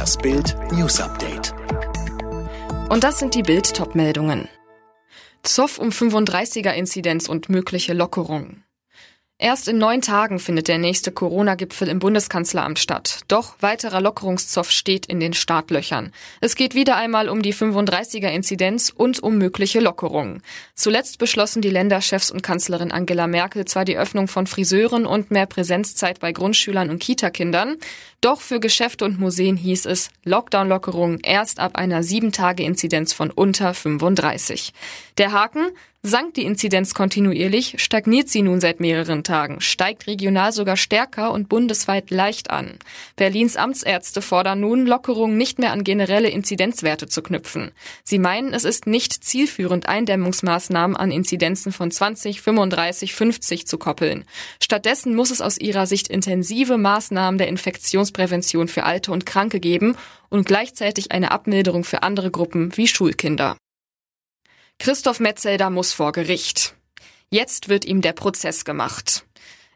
Das Bild News Update. Und das sind die Bild Topmeldungen. Zoff um 35er Inzidenz und mögliche Lockerung. Erst in neun Tagen findet der nächste Corona-Gipfel im Bundeskanzleramt statt. Doch weiterer Lockerungszoff steht in den Startlöchern. Es geht wieder einmal um die 35er-Inzidenz und um mögliche Lockerungen. Zuletzt beschlossen die Länderchefs und Kanzlerin Angela Merkel zwar die Öffnung von Friseuren und mehr Präsenzzeit bei Grundschülern und Kitakindern. Doch für Geschäfte und Museen hieß es Lockdown-Lockerungen erst ab einer sieben Tage Inzidenz von unter 35. Der Haken? Sank die Inzidenz kontinuierlich, stagniert sie nun seit mehreren Tagen, steigt regional sogar stärker und bundesweit leicht an. Berlins Amtsärzte fordern nun, Lockerungen nicht mehr an generelle Inzidenzwerte zu knüpfen. Sie meinen, es ist nicht zielführend, Eindämmungsmaßnahmen an Inzidenzen von 20, 35, 50 zu koppeln. Stattdessen muss es aus ihrer Sicht intensive Maßnahmen der Infektionsprävention für Alte und Kranke geben und gleichzeitig eine Abmilderung für andere Gruppen wie Schulkinder. Christoph Metzelder muss vor Gericht. Jetzt wird ihm der Prozess gemacht.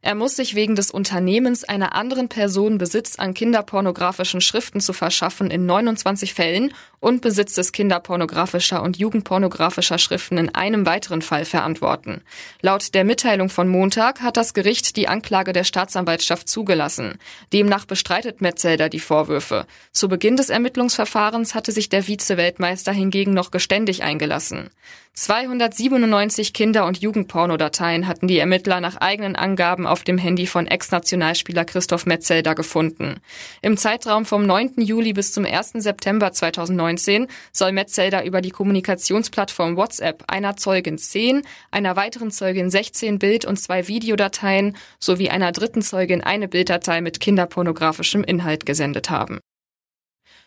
Er muss sich wegen des Unternehmens einer anderen Person Besitz an kinderpornografischen Schriften zu verschaffen in 29 Fällen und Besitz des kinderpornografischer und jugendpornografischer Schriften in einem weiteren Fall verantworten. Laut der Mitteilung von Montag hat das Gericht die Anklage der Staatsanwaltschaft zugelassen. Demnach bestreitet Metzelder die Vorwürfe. Zu Beginn des Ermittlungsverfahrens hatte sich der Vize-Weltmeister hingegen noch geständig eingelassen. 297 Kinder- und Jugendpornodateien hatten die Ermittler nach eigenen Angaben auf dem Handy von Ex-Nationalspieler Christoph Metzelder gefunden. Im Zeitraum vom 9. Juli bis zum 1. September 2019 soll Metzelder über die Kommunikationsplattform WhatsApp einer Zeugin 10, einer weiteren Zeugin 16 Bild- und zwei Videodateien sowie einer dritten Zeugin eine Bilddatei mit kinderpornografischem Inhalt gesendet haben.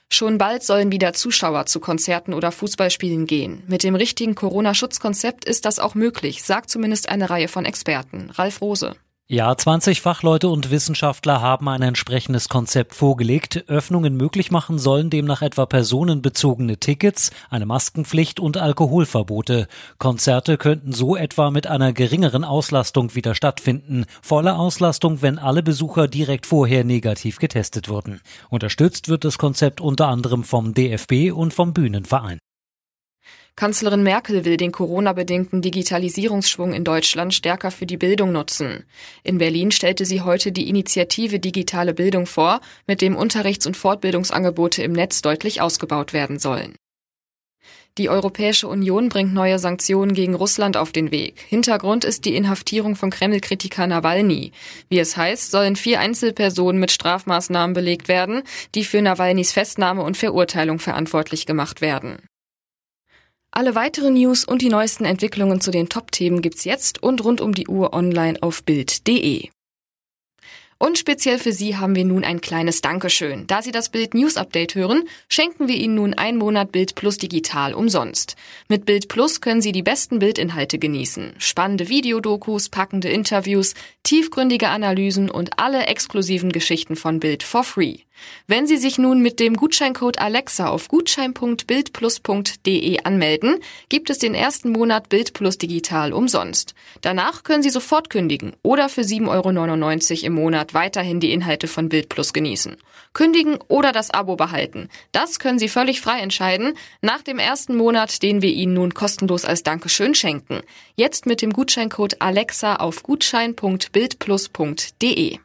Schon bald sollen wieder Zuschauer zu Konzerten oder Fußballspielen gehen. Mit dem richtigen Corona-Schutzkonzept ist das auch möglich, sagt zumindest eine Reihe von Experten. Ralf Rose. Ja, 20 Fachleute und Wissenschaftler haben ein entsprechendes Konzept vorgelegt. Öffnungen möglich machen sollen demnach etwa personenbezogene Tickets, eine Maskenpflicht und Alkoholverbote. Konzerte könnten so etwa mit einer geringeren Auslastung wieder stattfinden. Volle Auslastung, wenn alle Besucher direkt vorher negativ getestet wurden. Unterstützt wird das Konzept unter anderem vom DFB und vom Bühnenverein. Kanzlerin Merkel will den Corona-bedingten Digitalisierungsschwung in Deutschland stärker für die Bildung nutzen. In Berlin stellte sie heute die Initiative Digitale Bildung vor, mit dem Unterrichts- und Fortbildungsangebote im Netz deutlich ausgebaut werden sollen. Die Europäische Union bringt neue Sanktionen gegen Russland auf den Weg. Hintergrund ist die Inhaftierung von Kreml-Kritiker Nawalny. Wie es heißt, sollen vier Einzelpersonen mit Strafmaßnahmen belegt werden, die für Nawalnys Festnahme und Verurteilung verantwortlich gemacht werden. Alle weiteren News und die neuesten Entwicklungen zu den Top-Themen gibt's jetzt und rund um die Uhr online auf Bild.de. Und speziell für Sie haben wir nun ein kleines Dankeschön. Da Sie das Bild News Update hören, schenken wir Ihnen nun einen Monat Bild Plus digital umsonst. Mit Bild Plus können Sie die besten Bildinhalte genießen. Spannende Videodokus, packende Interviews, tiefgründige Analysen und alle exklusiven Geschichten von Bild for free. Wenn Sie sich nun mit dem Gutscheincode Alexa auf gutschein.bildplus.de anmelden, gibt es den ersten Monat Bild Plus digital umsonst. Danach können Sie sofort kündigen oder für 7,99 Euro im Monat weiterhin die Inhalte von Bild Plus genießen. Kündigen oder das Abo behalten. Das können Sie völlig frei entscheiden, nach dem ersten Monat, den wir Ihnen nun kostenlos als Dankeschön schenken. Jetzt mit dem Gutscheincode Alexa auf gutschein.bildplus.de.